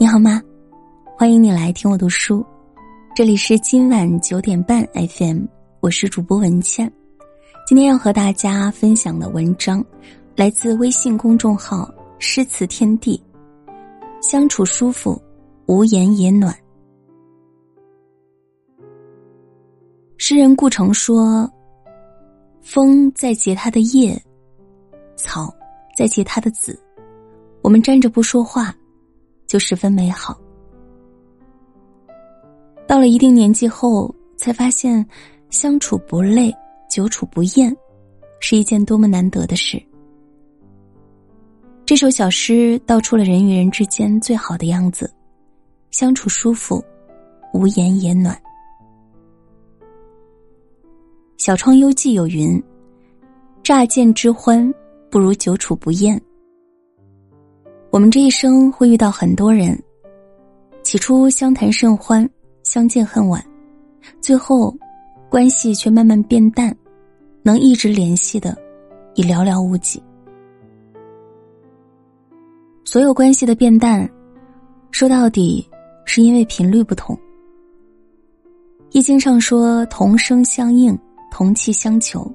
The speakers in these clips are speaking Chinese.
你好吗？欢迎你来听我读书，这里是今晚九点半 FM，我是主播文倩。今天要和大家分享的文章来自微信公众号“诗词天地”，相处舒服，无言也暖。诗人顾城说：“风在结它的叶，草在结它的籽，我们站着不说话。”就十分美好。到了一定年纪后，才发现相处不累、久处不厌，是一件多么难得的事。这首小诗道出了人与人之间最好的样子：相处舒服，无言也暖。小窗幽记有云：“乍见之欢，不如久处不厌。”我们这一生会遇到很多人，起初相谈甚欢，相见恨晚，最后关系却慢慢变淡，能一直联系的已寥寥无几。所有关系的变淡，说到底是因为频率不同。《易经》上说“同声相应，同气相求”，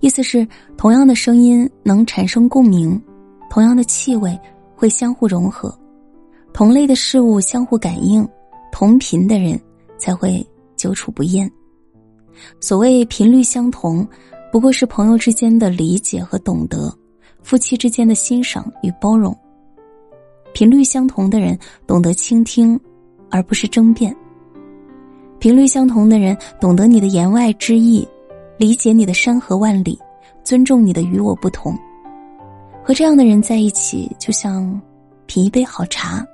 意思是同样的声音能产生共鸣，同样的气味。会相互融合，同类的事物相互感应，同频的人才会久处不厌。所谓频率相同，不过是朋友之间的理解和懂得，夫妻之间的欣赏与包容。频率相同的人懂得倾听，而不是争辩。频率相同的人懂得你的言外之意，理解你的山河万里，尊重你的与我不同。和这样的人在一起，就像品一杯好茶，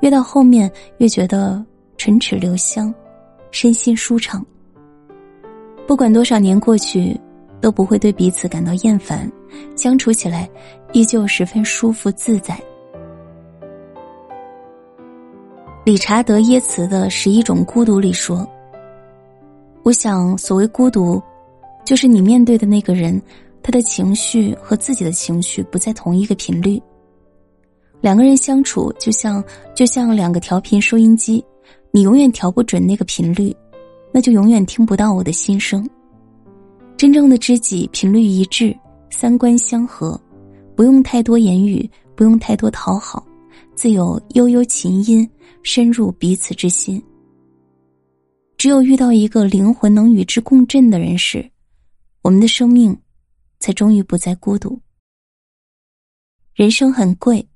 越到后面越觉得唇齿留香，身心舒畅。不管多少年过去，都不会对彼此感到厌烦，相处起来依旧十分舒服自在。理查德耶茨的十一种孤独里说：“我想，所谓孤独，就是你面对的那个人。”他的情绪和自己的情绪不在同一个频率。两个人相处就像就像两个调频收音机，你永远调不准那个频率，那就永远听不到我的心声。真正的知己频率一致，三观相合，不用太多言语，不用太多讨好，自有悠悠琴音深入彼此之心。只有遇到一个灵魂能与之共振的人时，我们的生命。才终于不再孤独。人生很贵，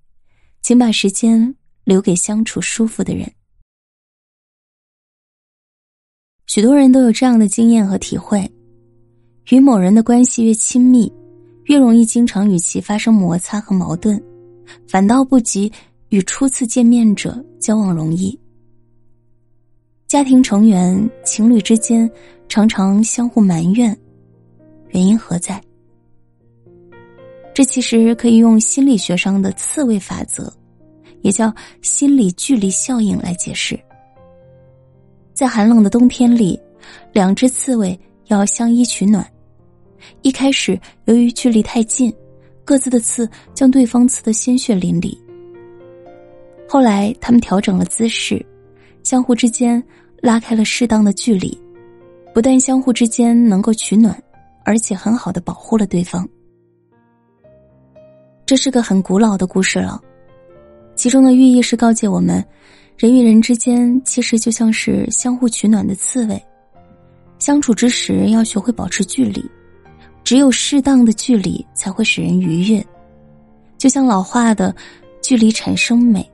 请把时间留给相处舒服的人。许多人都有这样的经验和体会：与某人的关系越亲密，越容易经常与其发生摩擦和矛盾，反倒不及与初次见面者交往容易。家庭成员、情侣之间常常相互埋怨，原因何在？这其实可以用心理学上的刺猬法则，也叫心理距离效应来解释。在寒冷的冬天里，两只刺猬要相依取暖。一开始，由于距离太近，各自的刺将对方刺得鲜血淋漓。后来，他们调整了姿势，相互之间拉开了适当的距离，不但相互之间能够取暖，而且很好的保护了对方。这是个很古老的故事了，其中的寓意是告诫我们，人与人之间其实就像是相互取暖的刺猬，相处之时要学会保持距离，只有适当的距离才会使人愉悦。就像老话的“距离产生美”，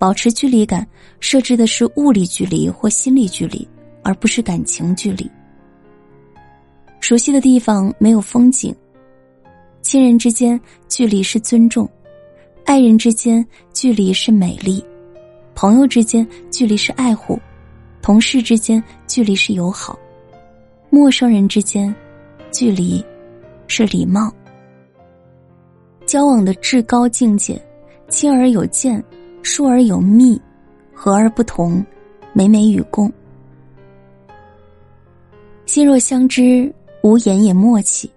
保持距离感设置的是物理距离或心理距离，而不是感情距离。熟悉的地方没有风景。亲人之间距离是尊重，爱人之间距离是美丽，朋友之间距离是爱护，同事之间距离是友好，陌生人之间距离是礼貌。交往的至高境界，亲而有见，疏而有密，和而不同，美美与共。心若相知，无言也默契。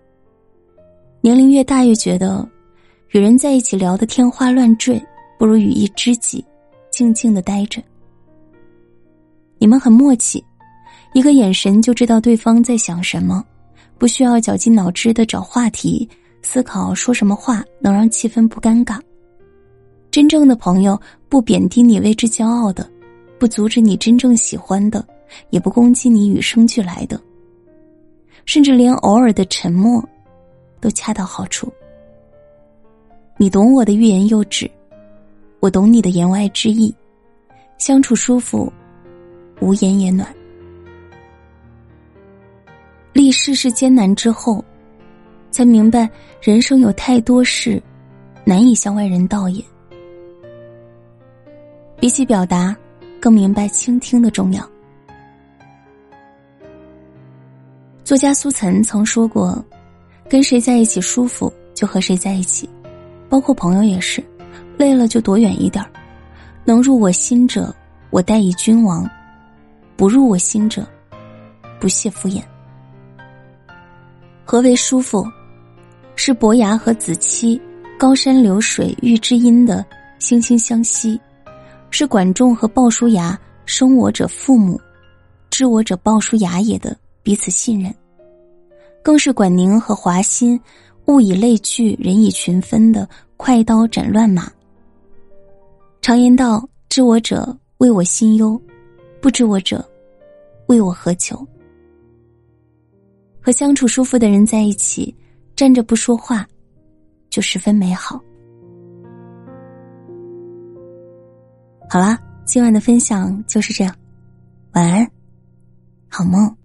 年龄越大，越觉得与人在一起聊得天花乱坠，不如与一知己静静的待着。你们很默契，一个眼神就知道对方在想什么，不需要绞尽脑汁的找话题，思考说什么话能让气氛不尴尬。真正的朋友不贬低你为之骄傲的，不阻止你真正喜欢的，也不攻击你与生俱来的，甚至连偶尔的沉默，都恰到好处。你懂我的欲言又止，我懂你的言外之意，相处舒服，无言也暖。历世事艰难之后，才明白人生有太多事，难以向外人道也。比起表达，更明白倾听的重要。作家苏岑曾说过：“跟谁在一起舒服，就和谁在一起，包括朋友也是。累了就躲远一点能入我心者，我待以君王；不入我心者，不屑敷衍。”何为舒服？是伯牙和子期，高山流水遇知音的惺惺相惜。是管仲和鲍叔牙生我者父母，知我者鲍叔牙也的彼此信任，更是管宁和华歆物以类聚，人以群分的快刀斩乱麻。常言道：“知我者为我心忧，不知我者为我何求。”和相处舒服的人在一起，站着不说话，就十分美好。好啦，今晚的分享就是这样，晚安，好梦。